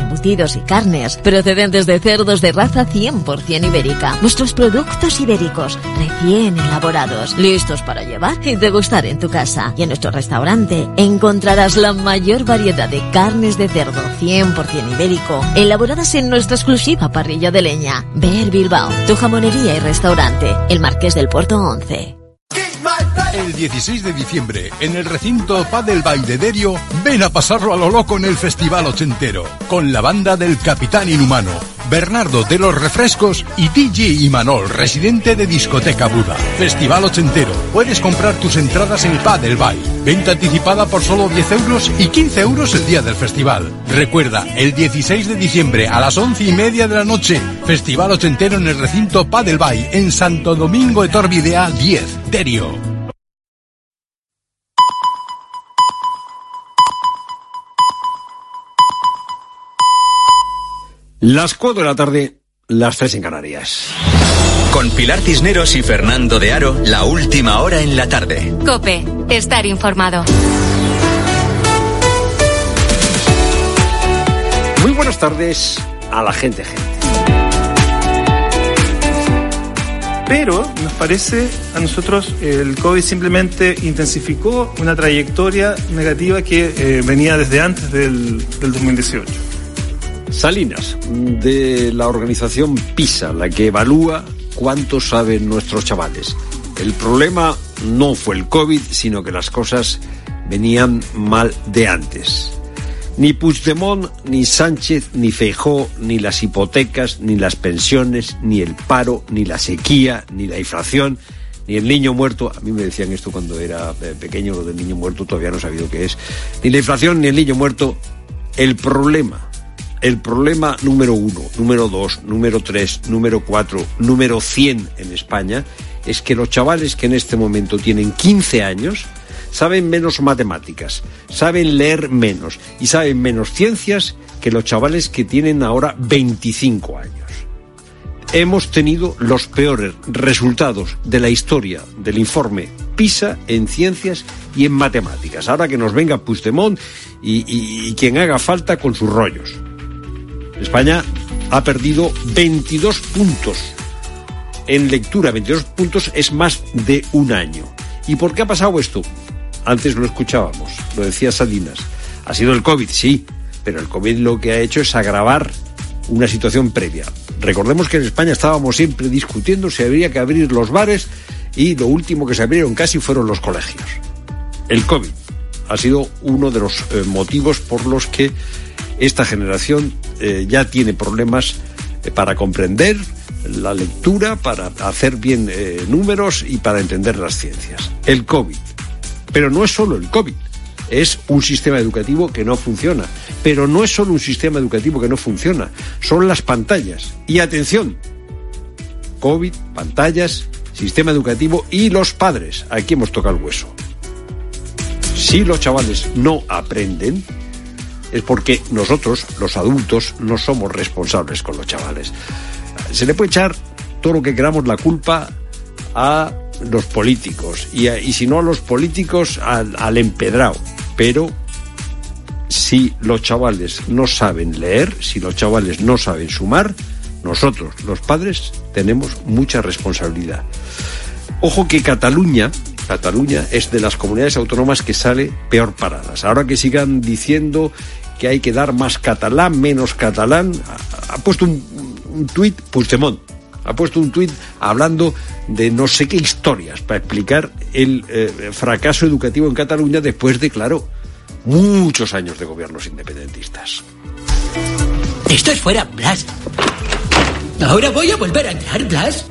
embutidos y carnes procedentes de cerdos de raza 100% ibérica. Nuestros productos ibéricos recién elaborados, listos para llevar y degustar en tu casa. Y en nuestro restaurante encontrarás la mayor variedad de carnes de cerdo 100% ibérico, elaboradas en nuestra exclusiva parrilla de leña. Ver Bilbao, tu jamonería y restaurante, el Marqués del Puerto 11. El 16 de diciembre en el recinto Padel Bay de Derio, ven a pasarlo a lo loco en el Festival Ochentero, con la banda del Capitán Inhumano, Bernardo de los Refrescos y DJ Imanol, residente de Discoteca Buda. Festival Ochentero. Puedes comprar tus entradas en Padel Bay. Venta anticipada por solo 10 euros y 15 euros el día del festival. Recuerda, el 16 de diciembre a las 11 y media de la noche, Festival Ochentero en el recinto Padel Bay, en Santo Domingo de Torvidea 10, Derio. Las 4 de la tarde, las 3 en Canarias. Con Pilar Cisneros y Fernando de Aro, la última hora en la tarde. Cope, estar informado. Muy buenas tardes a la gente, gente. Pero nos parece a nosotros el COVID simplemente intensificó una trayectoria negativa que eh, venía desde antes del, del 2018. Salinas, de la organización PISA, la que evalúa cuánto saben nuestros chavales. El problema no fue el COVID, sino que las cosas venían mal de antes. Ni Puigdemont, ni Sánchez, ni Feijó, ni las hipotecas, ni las pensiones, ni el paro, ni la sequía, ni la inflación, ni el niño muerto. A mí me decían esto cuando era eh, pequeño, lo del niño muerto, todavía no he sabido qué es. Ni la inflación, ni el niño muerto. El problema, el problema número uno, número dos, número tres, número cuatro, número cien en España es que los chavales que en este momento tienen 15 años saben menos matemáticas, saben leer menos y saben menos ciencias que los chavales que tienen ahora 25 años. Hemos tenido los peores resultados de la historia del informe PISA en ciencias y en matemáticas. Ahora que nos venga Puigdemont y, y- y quien haga falta con sus rollos. España ha perdido 22 puntos en lectura. 22 puntos es más de un año. ¿Y por qué ha pasado esto? Antes lo escuchábamos, lo decía Salinas. Ha sido el COVID, sí, pero el COVID lo que ha hecho es agravar una situación previa. Recordemos que en España estábamos siempre discutiendo si habría que abrir los bares y lo último que se abrieron casi fueron los colegios. El COVID ha sido uno de los eh, motivos por los que esta generación eh, ya tiene problemas eh, para comprender la lectura, para hacer bien eh, números y para entender las ciencias. El COVID. Pero no es solo el COVID. Es un sistema educativo que no funciona. Pero no es solo un sistema educativo que no funciona. Son las pantallas. Y atención. COVID, pantallas, sistema educativo y los padres. Aquí hemos tocado el hueso. Si los chavales no aprenden, es porque nosotros, los adultos, no somos responsables con los chavales. Se le puede echar todo lo que queramos la culpa a los políticos y, y si no a los políticos al, al empedrado. Pero si los chavales no saben leer, si los chavales no saben sumar, nosotros, los padres, tenemos mucha responsabilidad. Ojo que Cataluña, Cataluña es de las comunidades autónomas que sale peor paradas. Ahora que sigan diciendo que hay que dar más catalán, menos catalán, ha, puesto un, un tuit Puigdemont, ha puesto un tuit hablando de no sé qué historias para explicar el eh, fracaso educativo en Cataluña después de, claro, muchos años de gobiernos independentistas. Esto es fuera, Blas. Ahora voy a volver a entrar, Blas.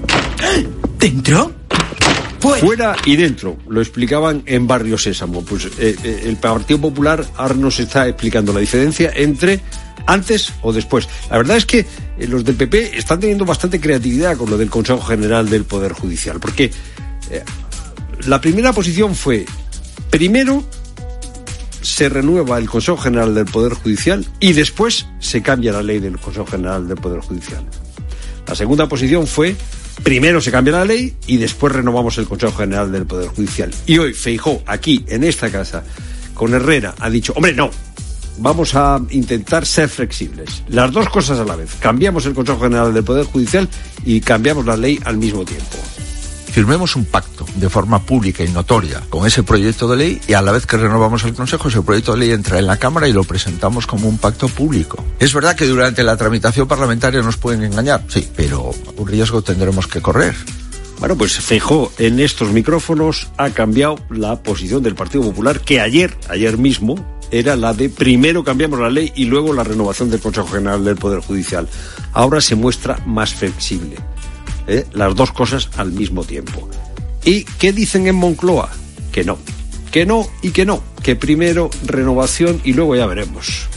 ¿Dentro? Fuera. y dentro, lo explicaban en Barrio Sésamo. Pues eh, eh, el Partido Popular ahora nos está explicando la diferencia entre antes o después. La verdad es que eh, los del PP están teniendo bastante creatividad con lo del Consejo General del Poder Judicial, porque la primera posición fue, primero se renueva el Consejo General del Poder Judicial y después se cambia la ley del Consejo General del Poder Judicial. La segunda posición fue primero se cambia la ley y después renovamos el Consejo General del Poder Judicial. Y hoy Feijó, aquí en esta casa, con Herrera, ha dicho, hombre, no, vamos a intentar ser flexibles. Las dos cosas a la vez. Cambiamos el Consejo General del Poder Judicial y cambiamos la ley al mismo tiempo. Firmemos un pacto de forma pública y notoria con ese proyecto de ley y a la vez que renovamos el Consejo, ese proyecto de ley entra en la Cámara y lo presentamos como un pacto público. Es verdad que durante la tramitación parlamentaria nos pueden engañar, sí, pero un riesgo tendremos que correr. Bueno, pues Feijó en estos micrófonos ha cambiado la posición del Partido Popular que ayer, ayer mismo, era la de primero cambiamos la ley y luego la renovación del Consejo General del Poder Judicial. Ahora se muestra más flexible. ¿Eh? Las dos cosas al mismo tiempo. ¿Y qué dicen en Moncloa? Que no. Que no y que no. Que primero renovación y luego ya veremos.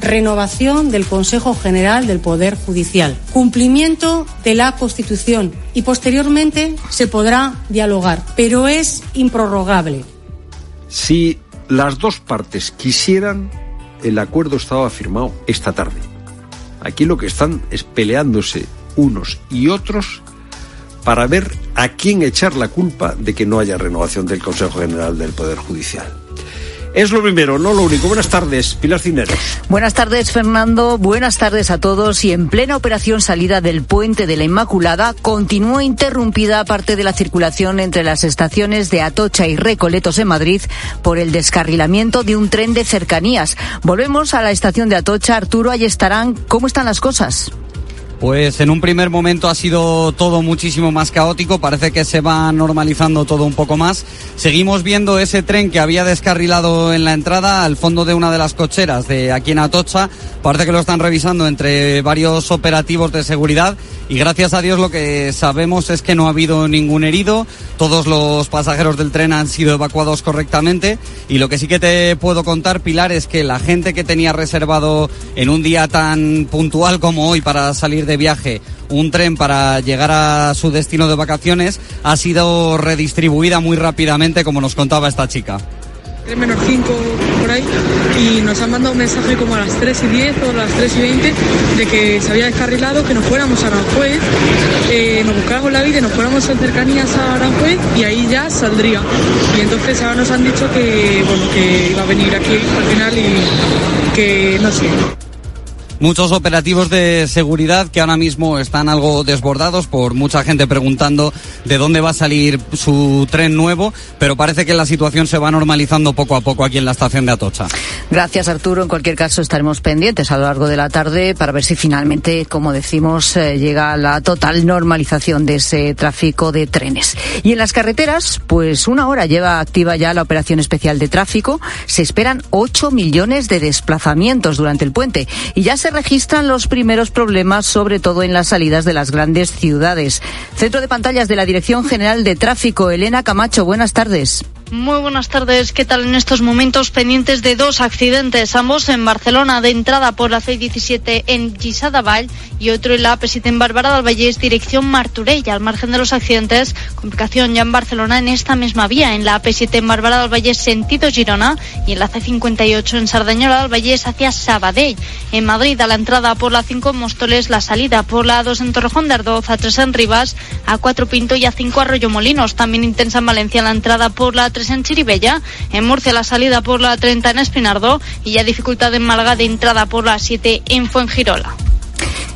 Renovación del Consejo General del Poder Judicial. Cumplimiento de la Constitución. Y posteriormente se podrá dialogar. Pero es improrrogable. Si las dos partes quisieran, el acuerdo estaba firmado esta tarde. Aquí lo que están es peleándose unos y otros para ver a quién echar la culpa de que no haya renovación del Consejo General del Poder Judicial. Es lo primero, no lo único. Buenas tardes, Pilar Cineros. Buenas tardes, Fernando. Buenas tardes a todos. Y en plena operación salida del puente de la Inmaculada, continúa interrumpida parte de la circulación entre las estaciones de Atocha y Recoletos en Madrid por el descarrilamiento de un tren de cercanías. Volvemos a la estación de Atocha. Arturo, ahí estarán. ¿Cómo están las cosas? Pues en un primer momento ha sido todo muchísimo más caótico, parece que se va normalizando todo un poco más. Seguimos viendo ese tren que había descarrilado en la entrada al fondo de una de las cocheras de aquí en Atocha, parece que lo están revisando entre varios operativos de seguridad y gracias a Dios lo que sabemos es que no ha habido ningún herido, todos los pasajeros del tren han sido evacuados correctamente y lo que sí que te puedo contar, Pilar, es que la gente que tenía reservado en un día tan puntual como hoy para salir de viaje un tren para llegar a su destino de vacaciones ha sido redistribuida muy rápidamente, como nos contaba esta chica. 3 menos 5 por ahí y nos han mandado un mensaje como a las 3 y 10 o a las 3 y 20 de que se había descarrilado, que nos fuéramos a Aranjuez, eh, nos buscáramos la vida y nos fuéramos en cercanías a Aranjuez y ahí ya saldría. Y entonces ahora nos han dicho que, bueno, que iba a venir aquí al final y que no sé. Muchos operativos de seguridad que ahora mismo están algo desbordados por mucha gente preguntando de dónde va a salir su tren nuevo, pero parece que la situación se va normalizando poco a poco aquí en la estación de Atocha. Gracias, Arturo. En cualquier caso, estaremos pendientes a lo largo de la tarde para ver si finalmente, como decimos, eh, llega la total normalización de ese tráfico de trenes. Y en las carreteras, pues una hora lleva activa ya la operación especial de tráfico. Se esperan 8 millones de desplazamientos durante el puente y ya se registran los primeros problemas, sobre todo en las salidas de las grandes ciudades. Centro de pantallas de la Dirección General de Tráfico, Elena Camacho, buenas tardes. Muy buenas tardes. ¿Qué tal en estos momentos pendientes de dos accidentes? Ambos en Barcelona, de entrada por la C17 en Gisadavall y otro en la AP7 en Bárbara del Vallés, dirección Martorell. Al margen de los accidentes, complicación ya en Barcelona en esta misma vía, en la AP7 en Bárbara del Vallés, sentido Girona, y en la C58 en Sardañola del Vallés hacia Sabadell. En Madrid, a la entrada por la 5 en Móstoles, la salida por la 2 en Torrejón de Ardoz, a 3 en Rivas, a 4 Pinto y a 5 Arroyo Molinos. También intensa en Valencia la entrada por la 3 en Chiribella, en Murcia la salida por la 30 en Espinardo y ya dificultad en Málaga de entrada por la 7 en Fuengirola.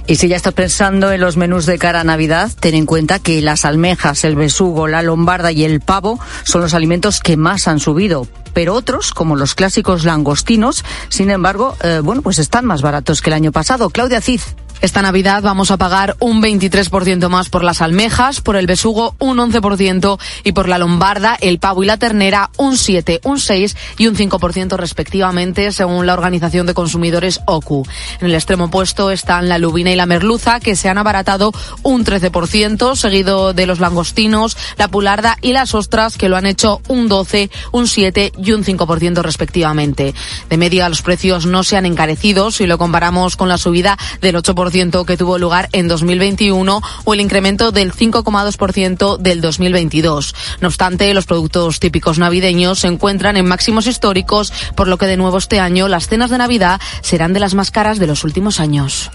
Y si ya estás pensando en los menús de cara a Navidad, ten en cuenta que las almejas, el besugo, la lombarda y el pavo son los alimentos que más han subido. Pero otros, como los clásicos langostinos, sin embargo, eh, bueno, pues están más baratos que el año pasado. Claudia Cid. Esta Navidad vamos a pagar un 23% más por las almejas, por el besugo un 11% y por la lombarda, el pavo y la ternera un 7, un 6 y un 5% respectivamente, según la Organización de Consumidores OCU. En el extremo opuesto están la lubina y la merluza, que se han abaratado un 13%, seguido de los langostinos, la pularda y las ostras, que lo han hecho un 12, un 7 y un 5% respectivamente. De media, los precios no se han encarecido si lo comparamos con la subida del 8% que tuvo lugar en 2021 o el incremento del 5,2% del 2022. No obstante, los productos típicos navideños se encuentran en máximos históricos, por lo que de nuevo este año las cenas de Navidad serán de las más caras de los últimos años.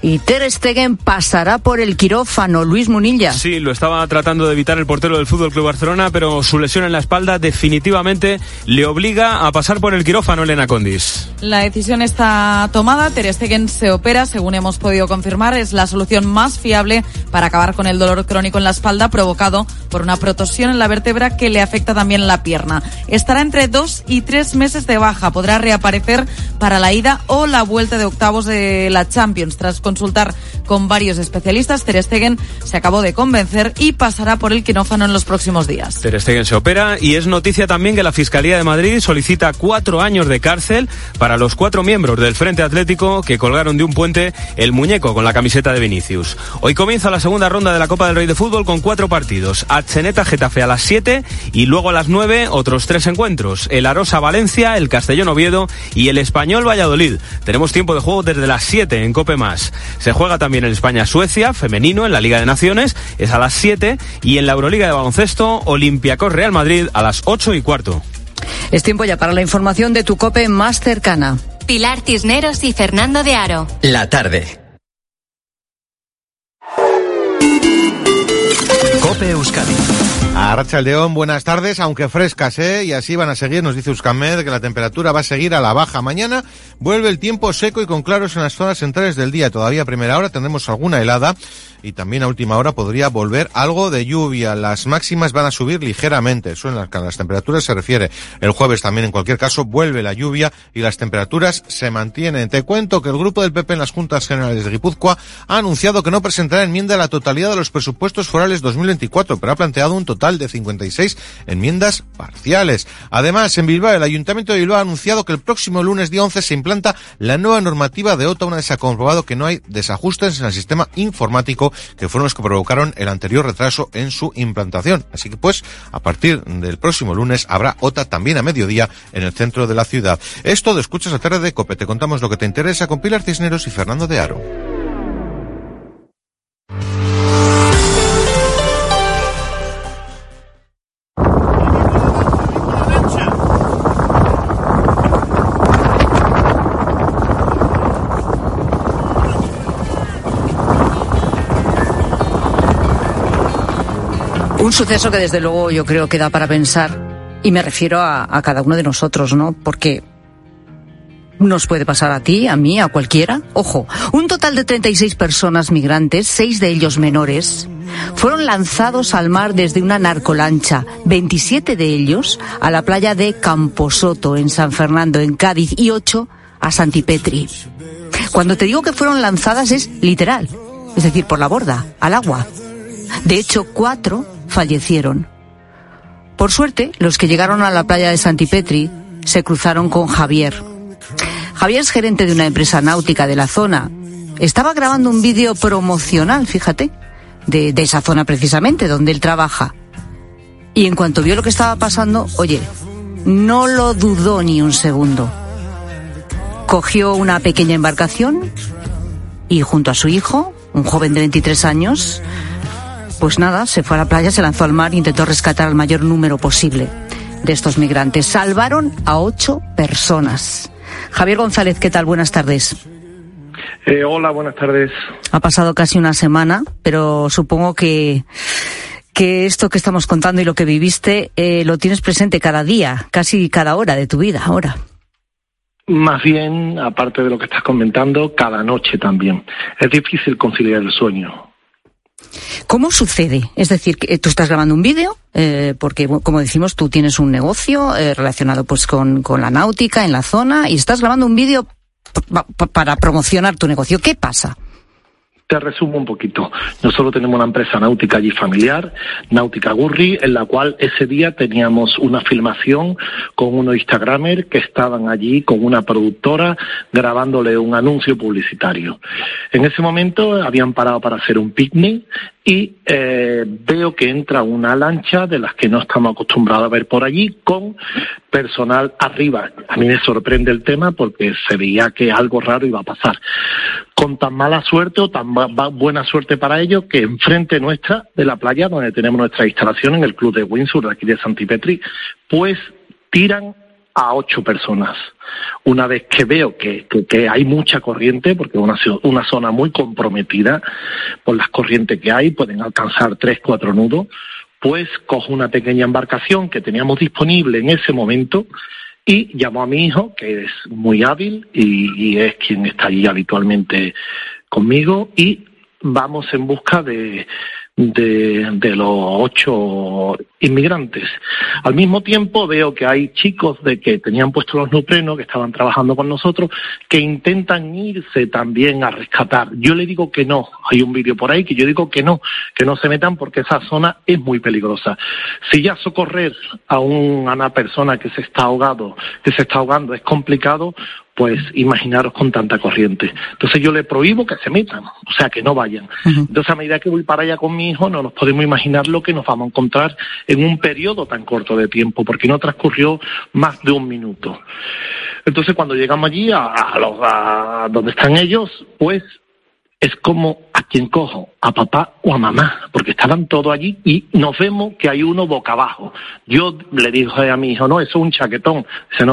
Y Ter Stegen pasará por el quirófano, Luis Munilla. Sí, lo estaba tratando de evitar el portero del Fútbol Club Barcelona, pero su lesión en la espalda definitivamente le obliga a pasar por el quirófano, Elena Condis. La decisión está tomada. Ter Stegen se opera, según hemos podido confirmar, es la solución más fiable para acabar con el dolor crónico en la espalda provocado por una protosión en la vértebra que le afecta también la pierna. Estará entre dos y tres meses de baja. Podrá reaparecer para la ida o la vuelta de octavos de la Champions tras consultar con varios especialistas. Ter Stegen se acabó de convencer y pasará por el quirófano en los próximos días. Ter se opera y es noticia también que la Fiscalía de Madrid solicita cuatro años de cárcel para los cuatro miembros del Frente Atlético que colgaron de un puente el muñeco con la camiseta de Vinicius. Hoy comienza la segunda ronda de la Copa del Rey de Fútbol con cuatro partidos. Atzeneta Getafe a las 7 y luego a las 9 otros tres encuentros. El Arosa Valencia, el Castellón Oviedo y el Español Valladolid. Tenemos tiempo de juego desde las 7 en Cope Más. Se juega también en España-Suecia, femenino, en la Liga de Naciones, es a las 7 y en la Euroliga de Baloncesto, Olympiacos Real Madrid a las 8 y cuarto. Es tiempo ya para la información de tu Cope más cercana. Pilar Cisneros y Fernando de Aro. La tarde. Cope Euskadi. A Racha León, buenas tardes, aunque frescas, ¿eh? Y así van a seguir, nos dice Euskamed, que la temperatura va a seguir a la baja. Mañana vuelve el tiempo seco y con claros en las zonas centrales del día. Todavía a primera hora tendremos alguna helada y también a última hora podría volver algo de lluvia. Las máximas van a subir ligeramente, eso en las, las temperaturas se refiere. El jueves también, en cualquier caso, vuelve la lluvia y las temperaturas se mantienen. Te cuento que el grupo del PP en las Juntas Generales de Guipúzcoa ha anunciado que no presentará enmienda a la totalidad de los presupuestos forales 2024, pero ha planteado un total de 56 enmiendas parciales. Además, en Bilbao, el Ayuntamiento de Bilbao ha anunciado que el próximo lunes día 11 se implanta la nueva normativa de OTA, una vez ha comprobado que no hay desajustes en el sistema informático que fueron los que provocaron el anterior retraso en su implantación. Así que pues, a partir del próximo lunes habrá OTA también a mediodía en el centro de la ciudad. Esto de Escuchas a tarde de COPE. Te contamos lo que te interesa con Pilar Cisneros y Fernando de Aro. Un suceso que desde luego yo creo que da para pensar y me refiero a, cada uno de nosotros, ¿no? Porque nos puede pasar a ti, a mí, a cualquiera. Ojo, un total de 36 personas migrantes, seis de ellos menores, fueron lanzados al mar desde una narcolancha, 27 de ellos a la playa de Camposoto, en San Fernando, en Cádiz, y 8 a Santipetri. Cuando te digo que fueron lanzadas es literal, es decir, por la borda, al agua. De hecho, cuatro fallecieron. Por suerte, los que llegaron a la playa de Santipetri se cruzaron con Javier. Javier es gerente de una empresa náutica de la zona. Estaba grabando un vídeo promocional, fíjate, de, de esa zona precisamente, donde él trabaja. Y en cuanto vio lo que estaba pasando, oye, no lo dudó ni un segundo. Cogió una pequeña embarcación y junto a su hijo, un joven de 23 años, pues nada, se fue a la playa, se lanzó al mar e intentó rescatar al mayor número posible de estos migrantes. Salvaron a ocho personas. Javier González, ¿qué tal? Buenas tardes. Eh, hola, buenas tardes. Ha pasado casi una semana, pero supongo que, que esto que estamos contando y lo que viviste eh, lo tienes presente cada día, casi cada hora de tu vida ahora. Más bien, aparte de lo que estás comentando, cada noche también. Es difícil conciliar el sueño. ¿Cómo sucede? Es decir, que tú estás grabando un vídeo, eh, porque como decimos, tú tienes un negocio eh, relacionado pues con, con, la náutica en la zona y estás grabando un vídeo para promocionar tu negocio. ¿Qué pasa? Te resumo un poquito. Nosotros tenemos una empresa náutica allí familiar, Náutica Gurri, en la cual ese día teníamos una filmación con unos Instagramers que estaban allí con una productora grabándole un anuncio publicitario. En ese momento habían parado para hacer un picnic y eh, veo que entra una lancha de las que no estamos acostumbrados a ver por allí con personal arriba. A mí me sorprende el tema porque se veía que algo raro iba a pasar. Con tan mala suerte o tan buena suerte para ellos que enfrente nuestra de la playa donde tenemos nuestra instalación en el club de Windsor de aquí de Santipetri, pues tiran a ocho personas. Una vez que veo que, que, que hay mucha corriente, porque es una, una, zona muy comprometida por las corrientes que hay, pueden alcanzar tres, cuatro nudos, pues cojo una pequeña embarcación que teníamos disponible en ese momento y llamo a mi hijo, que es muy hábil y, y es quien está allí habitualmente conmigo, y vamos en busca de, de, de los ocho inmigrantes. Al mismo tiempo veo que hay chicos de que tenían puestos los nuprenos, que estaban trabajando con nosotros, que intentan irse también a rescatar. Yo le digo que no. Hay un vídeo por ahí que yo digo que no, que no se metan porque esa zona es muy peligrosa. Si ya socorrer a, un, a una persona que se está ahogado, que se está ahogando es complicado, pues imaginaros con tanta corriente. Entonces yo le prohíbo que se metan, o sea, que no vayan. Entonces a medida que voy para allá con mi hijo, no nos podemos imaginar lo que nos vamos a encontrar en un periodo tan corto de tiempo, porque no transcurrió más de un minuto. Entonces cuando llegamos allí, a, a, los, a donde están ellos, pues es como a quien cojo, a papá o a mamá, porque estaban todos allí y nos vemos que hay uno boca abajo. Yo le dije a mi hijo, no, eso es un chaquetón. Dice, no,